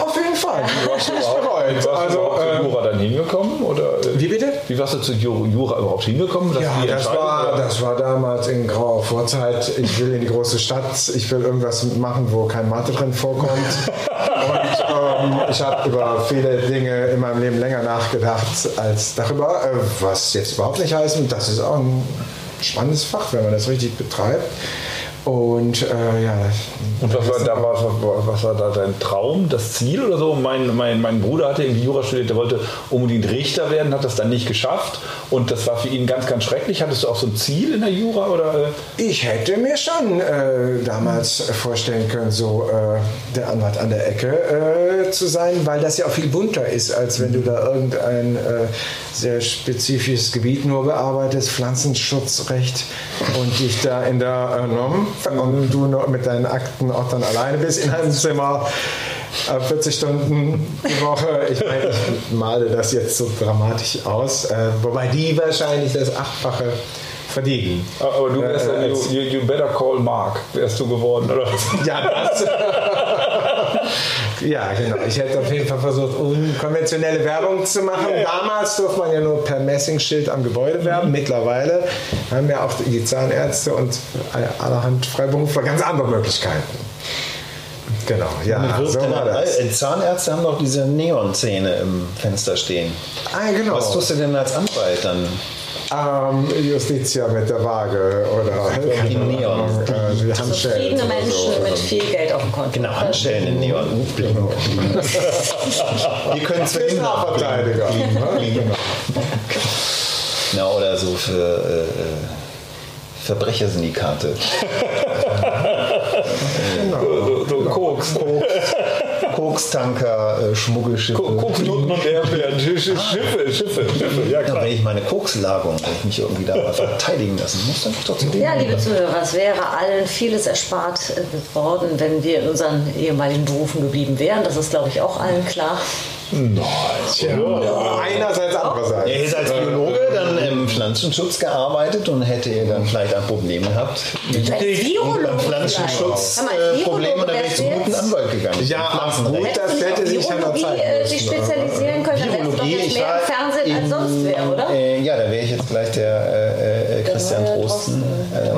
auf jeden Fall, habe ich nicht bereut. Warst du Also, überhaupt zu ähm, Jura dann hingekommen? Oder, äh, Wie bitte? Wie warst du zu Ju- Jura überhaupt hingekommen? Ja, das war, das war damals in grauer Vorzeit. Ich will in die große Stadt, ich will irgendwas machen, wo kein Mathe drin vorkommt. Und ähm, ich habe über viele Dinge in meinem Leben länger nachgedacht als darüber, äh, was jetzt überhaupt nicht heißt. Und das ist auch ein spannendes Fach, wenn man das richtig betreibt. Und äh, ja, Und was war, da, was, war- was war da dein Traum, das Ziel oder so? Mein, mein, mein Bruder hatte irgendwie Jura studiert, der wollte unbedingt Richter werden, hat das dann nicht geschafft. Und das war für ihn ganz, ganz schrecklich. Hattest du auch so ein Ziel in der Jura? Oder? äh? Ich hätte mir schon äh, damals vorstellen können, so äh, der Anwalt an der Ecke äh, zu sein, weil das ja auch viel bunter ist, als wenn du da irgendein äh, sehr spezifisches Gebiet nur bearbeitest, Pflanzenschutzrecht und dich da in der äh, NOM und du noch mit deinen Akten auch dann alleine bist in einem Zimmer. äh, 40 Stunden die Woche. Ich meine, ich male das jetzt so dramatisch aus, äh, wobei die wahrscheinlich das Achtfache verdienen. Aber du wärst Äh, you, you better call Mark, wärst du geworden, oder? Ja, das. ja, genau. Ich hätte auf jeden Fall versucht, unkonventionelle Werbung zu machen. Damals durfte man ja nur per Messingschild am Gebäude werben. Mittlerweile haben ja auch die Zahnärzte und allerhand Freiberufler ganz andere Möglichkeiten. Genau, ja, so war das. Äh, Zahnärzte haben doch diese Neonzähne im Fenster stehen. Ah, genau. Was tust du denn als Anwalt dann? Ähm, Justitia mit der Waage oder Die Neon. äh, Handschellen. Zufriedene Menschen so. mit viel Geld auf dem Konto. Genau, Handschellen in Neon. Bling. Die können zwar immer Strafverteidiger. Na, oder so für äh, äh, Verbrechersyndikate. So, so Koks. Kokstanker, äh, Schmuggelschiffe. Und Erdbeeren, Schiffe, Schiffe, Schiffe. Ja, Ja, klar. wenn ich meine Kokslagung, wenn ich mich irgendwie da verteidigen lassen muss, dann doch zu Ja, liebe Zuhörer, es wäre allen vieles erspart äh, worden, wenn wir in unseren ehemaligen Berufen geblieben wären. Das ist, glaube ich, auch allen klar. Einerseits, andererseits. Er ist als Biologe dann im Pflanzenschutz gearbeitet und hätte er dann vielleicht ein Problem gehabt. Beim vielleicht. Pflanzenschutz äh, Probleme, dann wäre ich zum guten Anwalt gegangen. Ja, Pflanzenrecht. gut, das hätte sich ja noch zeigen äh, müssen, dich spezialisieren können, dann wärst du doch jetzt mehr im Fernsehen als sonst wer, oder? Äh, ja, da wäre ich jetzt gleich der äh, äh, Christian Drosten. Äh,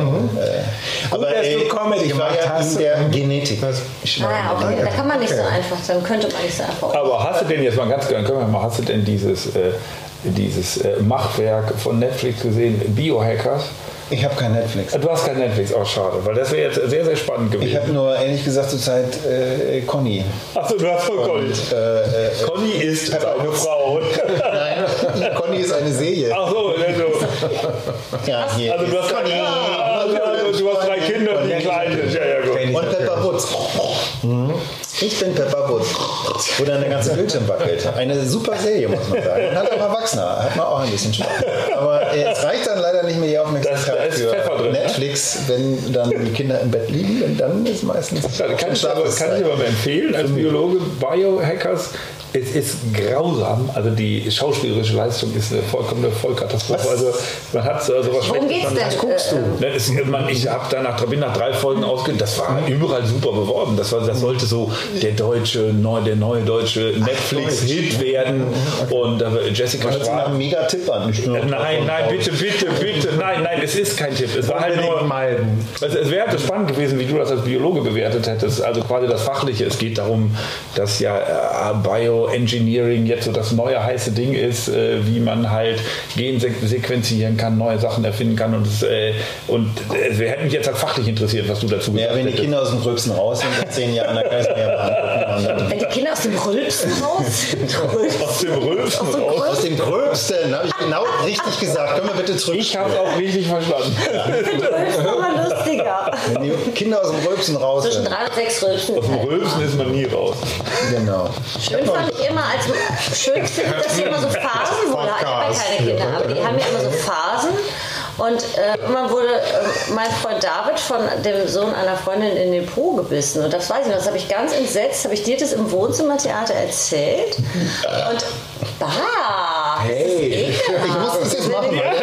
aber dass du äh, Comedy ich war gemacht ja in hast. der Genetik. Ich war Ah, ja, in der okay. Da kann man nicht so einfach, dann könnte man nicht so einfach. Aber hast du denn jetzt mal ganz gerne, können wir mal, hast du denn dieses, äh, dieses äh, Machwerk von Netflix gesehen, Biohackers? Ich habe kein Netflix. Du hast kein Netflix, auch schade, weil das wäre jetzt sehr, sehr spannend Ich gewesen. habe nur ehrlich gesagt zurzeit äh, Conny. Achso, du hast voll Conny. Äh, äh, Conny ist seine Frau. nein, Conny ist eine Serie. Achso, also, Ja, hier also du ist hast, Conny. also, du hast drei Kinder, die klein sind. Ja, ja, gut. Und Pepper Woods. Ich bin Pepper Woods. Wo dann der ganze Bildschirm wackelt. Eine super Serie, muss man sagen. Und hat auch Erwachsener. Hat man auch ein bisschen Spaß. Aber äh, es reicht dann leider nicht mehr die Da Aufmerksamkeit für ne? Netflix, wenn dann die Kinder im Bett liegen. Und dann ist meistens Ja, Kann ich, aber, kann ich aber mal empfehlen, als Biologe, Biohackers, es ist grausam. Also die schauspielerische Leistung ist eine vollkommene Vollkatastrophe. Also man hat so sowas Worum geht's denn? Das guckst du. Äh, Ne, es, man, ich habe danach, bin nach drei Folgen ausgegangen, das war überall super beworben. Das, war, das sollte so der deutsche, neu, der neue deutsche Netflix-Hit werden. Und äh, Jessica Das ist ein mega Tipp an. Nur Nein, nein, bitte, bitte, bitte. Nein, nein, es ist kein Tipp. Es war halt nur. meiden. Also es wäre halt spannend gewesen, wie du das als Biologe bewertet hättest. Also quasi das Fachliche. Es geht darum, dass ja äh, Bioengineering jetzt so das neue heiße Ding ist, äh, wie man halt Gen sequenzieren kann, neue Sachen erfinden kann. Und, es, äh, und es hätte mich jetzt halt fachlich interessiert, was du dazu Ja, gesagt wenn die hättest. Kinder aus dem Rülpsen raus sind in zehn Jahren, dann kann ich es mir ja mal angucken. Kinder aus dem Rülpsen raus Aus dem Rülpsen Aus dem raus. aus dem Gröbsten, habe ich genau richtig gesagt. Können wir bitte zurück? Ich habe es auch richtig verstanden. Rülpsen war lustiger. Wenn die Kinder aus dem Rülpsen raus Zwischen drei und sechs Rülpsen. Aus dem Rülpsen ist man nie raus. Genau. Schön fand ich immer, als schön finde ich, dass sie immer so Phasen wurden. Ich habe ja keine Kinder, aber die haben ja immer so Phasen. Und äh, irgendwann wurde äh, mein Freund David von dem Sohn einer Freundin in den Po gebissen. Und das weiß ich noch, das habe ich ganz entsetzt, habe ich dir das im Wohnzimmertheater erzählt. Und bah, Hey, ich muss das jetzt machen. weil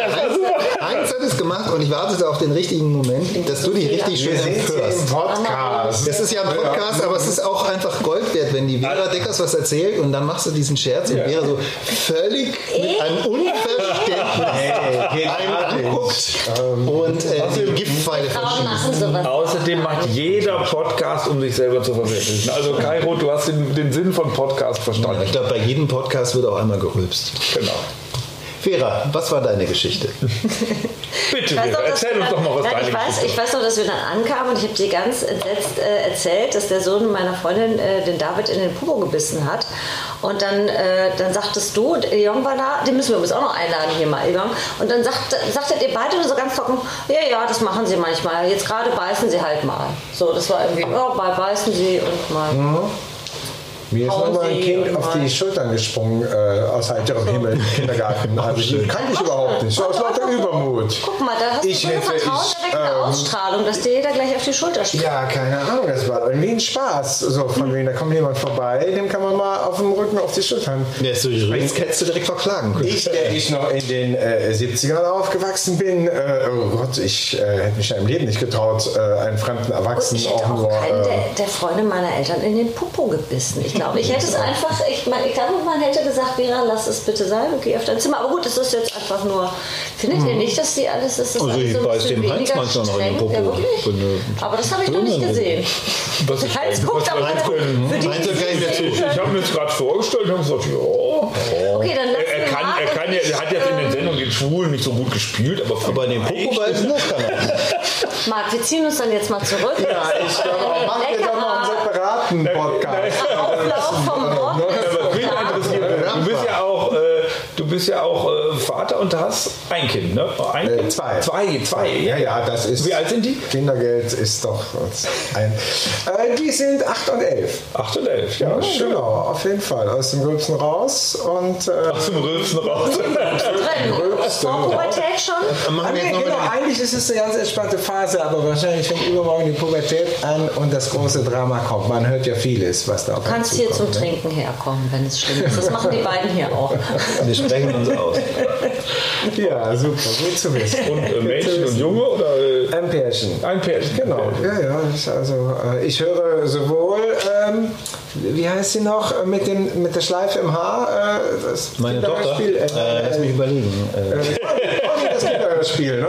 Heinz hat es gemacht und ich wartete auf den richtigen Moment, dass du dich richtig schön empörst. Podcast. Das ist ja ein Podcast, aber es ist auch einfach Gold wert, wenn die Vera Deckers was erzählt und dann machst du diesen Scherz und Vera so völlig mit einem Unverständnis einen anguckt und äh, die Giftpfeile verschießt. Außerdem macht jeder Podcast, um sich selber zu verwirklichen. Also Kairo, du hast den, den Sinn von Podcast verstanden. Ich glaube, bei jedem Podcast wird auch einmal gerülpst. Genau. Vera, was war deine Geschichte? Bitte, Vera, noch, erzähl uns doch mal was nein, deine ich weiß, Geschichte ich weiß noch, dass wir dann ankamen und ich habe dir ganz entsetzt äh, erzählt, dass der Sohn meiner Freundin äh, den David in den Popo gebissen hat. Und dann, äh, dann sagtest du, und Jong war da, den müssen wir übrigens auch noch einladen hier mal, Jong. Und dann sagt, sagtet ihr beide so ganz trocken, ja, ja, das machen sie manchmal. Jetzt gerade beißen sie halt mal. So, das war irgendwie, oh, mal beißen sie und mal. Mir ist noch mal ein Kind auf die Schultern gesprungen äh, aus heiterem Himmel im Kindergarten. Also die kannte ich überhaupt nicht. So aus lauter Übermut. Guck mal, da hast Ich du so eine hätte- ich, ähm, Ausstrahlung, dass dir jeder gleich auf die Schulter springt. Ja, keine Ahnung, das war irgendwie ein Spaß. So von wegen, da kommt jemand vorbei, dem kann man mal auf dem Rücken auf die Schultern. Ja, so jetzt hättest du direkt verklagen können. Ich, der ich noch in den äh, 70ern aufgewachsen bin, äh, oh Gott, ich äh, hätte mich ja im Leben nicht getraut, äh, einen fremden Erwachsenen ich hätte auch auch nur. keinen der, Äh, der Freunde meiner Eltern in den Popo gebissen. Ich glaube, ich hätte es einfach, ich, mein, ich glaube, man hätte gesagt, Vera, lass es bitte sein, okay, auf dein Zimmer. Aber gut, es ist jetzt einfach nur, findet ihr nicht, dass die alles, ist das Also alles ich so bisschen dem Heinz manchmal noch in den? Popo. Ja, du- Aber das habe ich noch nicht gesehen. Was ist Heinz guckt Was- aber Heinz für die, Heinz mehr zu. Ich habe mir das gerade vorgestellt und habe gesagt, ja. Okay, dann lass Er, er, kann, er, kann ja, er hat jetzt in den Sendungen den Schwulen nicht so gut gespielt, aber Aber den Popo beißen, das kann er. Marc, wir ziehen uns dann jetzt mal zurück. ja, ich glaube, machen wir doch noch einen separaten Podcast. Auflauf vom interessiert, du bist ja auch, äh, du bist ja auch äh, Vater und hast ein Kind, ne? Ein Äh, Kind? zwei. Zwei, zwei. Ja, ja, das ist. Wie alt sind die? Kindergeld ist doch ein. Äh, die sind 8 und 11. 8 und 11, ja, Ja, schön. genau, auf jeden Fall. Aus dem Gröbsten raus und. Äh, Aus dem Rülpsen raus. Vor Pubertät schon? Ah, wir nee, genau, dem- eigentlich ist es eine ganz entspannte Phase, aber wahrscheinlich fängt übermorgen die Pubertät an und das große Drama kommt. Man hört ja vieles, was da auf Du kannst hier zum Trinken herkommen, wenn es schlimm ist. Das machen die beiden hier auch. Wir sprechen uns aus. Ja, super, gut zu wissen. Und äh, Mädchen und Junge oder äh, Ein Pärchen. ein Pärchen? Genau, ja, ja. Also, äh, ich höre sowohl, ähm, wie heißt sie noch, äh, mit, dem, mit der Schleife im Haar? Äh, das Meine Tochter, Kinderhörspiel, äh, lass mich überlegen. Äh, Conny, das Kinderhörspiel, ne?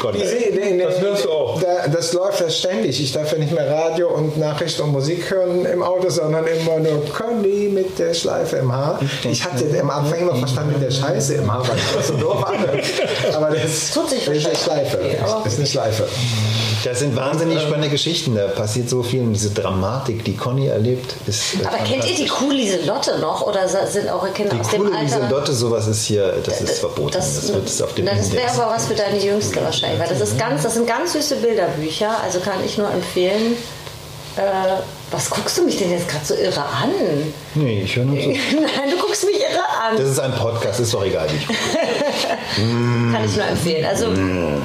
Conny. Die nee, nee, Das hörst du auch. Da, das läuft ja ständig. Ich darf ja nicht mehr Radio und Nachrichten und Musik hören im Auto, sondern immer nur Conny mit der Schleife im Haar. Ich hatte am Anfang immer verstanden mit der Scheiße im Haar, weil das so doof anhört. Aber das, das ist eine Schleife. Das ist eine Schleife. Das sind wahnsinnig spannende Geschichten. Da passiert so viel. Und diese Dramatik, die Conny erlebt, ist. äh, Aber kennt ihr die coole Lieselotte noch? Oder sind eure Kinder Die aus dem coole Alter? Lieselotte, sowas ist hier, das ist verboten. Das, wird es auf dem na, das wäre aber was für deine Jüngste wahrscheinlich. Weil das, ist ganz, das sind ganz süße Bilderbücher. Also kann ich nur empfehlen. Äh, was guckst du mich denn jetzt gerade so irre an? Nee, ich höre nur zu. Nein, du guckst mich irre an. Das ist ein Podcast, ist doch egal. Wie ich Kann ich nur empfehlen. Also,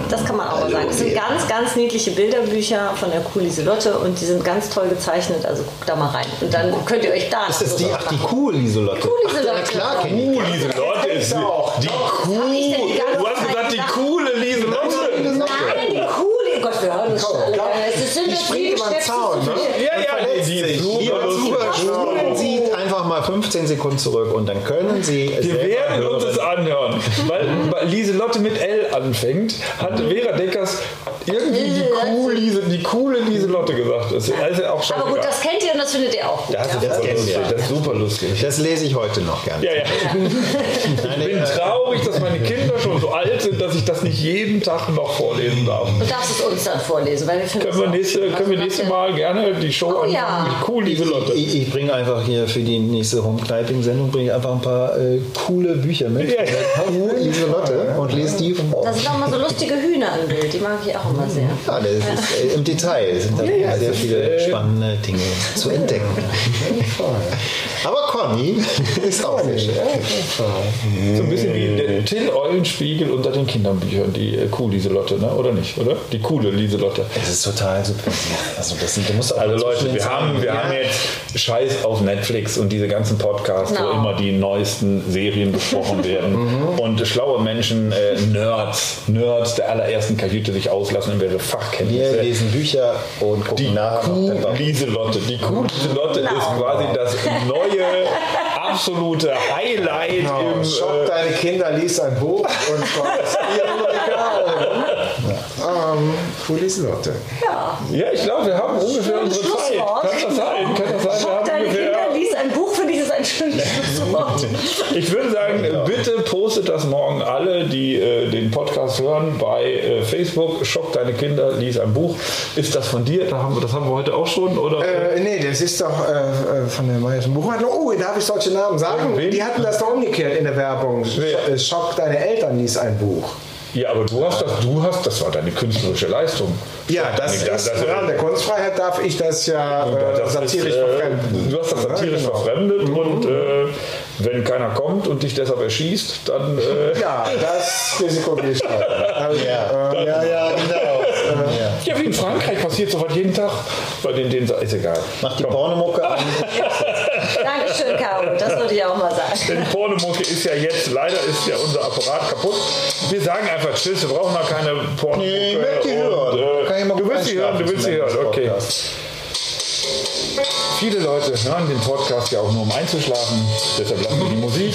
das kann man auch mal sagen. Es sind ganz, ganz niedliche Bilderbücher von der Kuh Lieselotte und die sind ganz toll gezeichnet. Also, guckt da mal rein. Und dann könnt ihr euch da. ist das die, ach, die Kuh Lieselotte. Kuh Lieselotte. Ach, ja, klar. Kuh, Lieselotte ist die hab ich denn die ganze Du hast gesagt, die coole Lieselotte. Nein, die coole. Gott, wir hören uns schon alle. Es sind Die springt über den Zaun, ne? Ja, die, ist super Lieber lustig. Zuhörer, spulen Sie einfach mal 15 Sekunden zurück und dann können Sie Wir selber werden uns das hören. anhören, weil, Lieselotte mit L anfängt, hat Vera Deckers irgendwie die, cool Liese, die coole Lieselotte gesagt. Das ist also auch schon Aber gut, das kennt ihr und das findet ihr auch gut. das ist ja? super kennen lustig. wir. Das ist super lustig. Das lese ich heute noch gerne. Ja, ja. Ich bin traurig, dass meine Kinder schon so alt sind, dass ich das nicht jeden Tag noch vorlesen darf. Du darfst es uns dann vorlesen, weil wir finden Können wir es nächste, können wir nächste Mal gerne die Show Oh ja. cool Lieselotte. Ich, ich bringe einfach hier für die nächste Home-Kniping-Sendung bringe ich einfach ein paar äh, coole Bücher mit. Ja. Cool, Lieselotte und lese die vor. ihr? Da sind auch mal so lustige Hühner im Bild, die mag ich auch immer sehr. Ja, das ist, äh, Im Detail sind da Ja, sehr ist, viele äh, spannende Dinge zu entdecken. Aber Conny ist auch sehr schön. So ein bisschen wie der Till Eulenspiegel unter den Kinderbüchern, die äh, cool Lieselotte, ne? oder nicht? Oder? Die coole Lieselotte. Es ist total super. Also, das sind, du musst auch Also Leute, wir haben, wir Ja. haben jetzt Scheiß auf Netflix und diese ganzen Podcasts, wo Genau. immer die neuesten Serien besprochen werden und schlaue Menschen, äh, Nerds, Nerds der allerersten Kajüte sich auslassen in ihre Wir Fachkenntnisse. lesen Bücher und gucken Die noch Kuh. Lieselotte. Die Kuh Lieselotte ist quasi das neue, absolute Highlight im... Schock Äh, deine Kinder, liest ein Buch und ist ihrem Regal. Ähm, cool Lieselotte. Ja. ja, ich glaube, wir haben ungefähr unsere Zeit. Schlusswort. Kann das sein? Kann das sein? Haben deine ungefähr... Kinder, lies ein Buch, finde ich, ist ein schönes Schlusswort. Ich würde sagen, bitte postet das morgen alle, die äh, den Podcast hören, bei äh, Facebook. Schock deine Kinder, lies ein Buch. Ist das von dir? Da haben wir, das haben wir heute auch schon, oder? Äh, nee, das ist doch äh, äh, von der Meyerschen Buchhandlung. Oh, darf ich solche Namen sagen? Wen? Die hatten das doch umgekehrt in der Werbung. Wer? Sch- Schock, deine Eltern lies ein Buch. Ja, aber du hast das, du hast, das war deine künstlerische Leistung. Ja, das Nee, ist das- Rahmen der Kunstfreiheit darf ich das ja äh, Das satirisch ist, äh, verfremden. Du hast das satirisch Ja, genau. verfremdet und äh, wenn keiner kommt und dich deshalb erschießt, dann. Äh, Ja, das Risiko will ich. Also, Ja, äh, ja, ja, genau. Ja. ja, wie in Frankreich passiert sowas jeden Tag. Bei den, denen ist egal. Mach die Pornomucke an. Caro. Das würde ich auch mal sagen. Denn die Pornomucke ist ja jetzt, leider ist ja unser Apparat kaputt. Wir sagen einfach Tschüss, wir brauchen noch keine Pornomucke. Nee, ich die hören. Und, äh, Kann ich mal du willst sie hören, du willst sie hören, okay. Viele Leute hören den Podcast ja auch nur um einzuschlafen, deshalb lassen wir die Musik.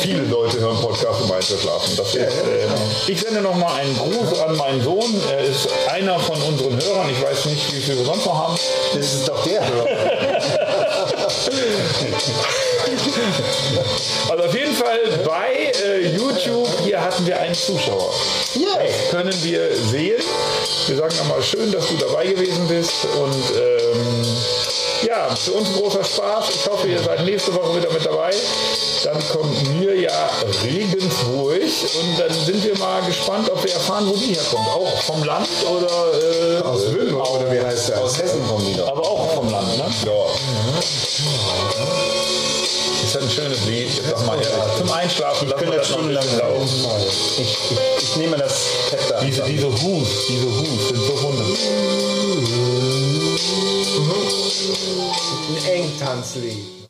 Viele Leute hören Podcast um einzuschlafen. Das ist, äh, ich sende noch mal einen Gruß an meinen Sohn. Er ist einer von unseren Hörern. Ich weiß nicht, wie viele wir sonst noch haben. Das ist doch der Hörer. Also auf jeden Fall bei äh, YouTube, hier hatten wir einen Zuschauer. Das können wir sehen. Wir sagen nochmal schön, dass du dabei gewesen bist. Und ähm, ja, für uns ein großer Spaß. Ich hoffe, ihr seid nächste Woche wieder mit dabei. Dann kommt mir ja Regensburg und dann sind wir mal gespannt, ob wir erfahren, wo die herkommt. Auch vom Land oder äh, Aus Wülm, oder wie heißt der? Aus Hessen kommen die doch. aber auch vom Land, ne? Ja. Ist halt ein schönes Lied. Ich sag mal, ja, zum Einschlafen lassen wir das stundenlang laufen. Ich, ich, ich nehme das da. Diese, diese Hus, diese Hus sind so wunderbar. Ein Engtanzlied.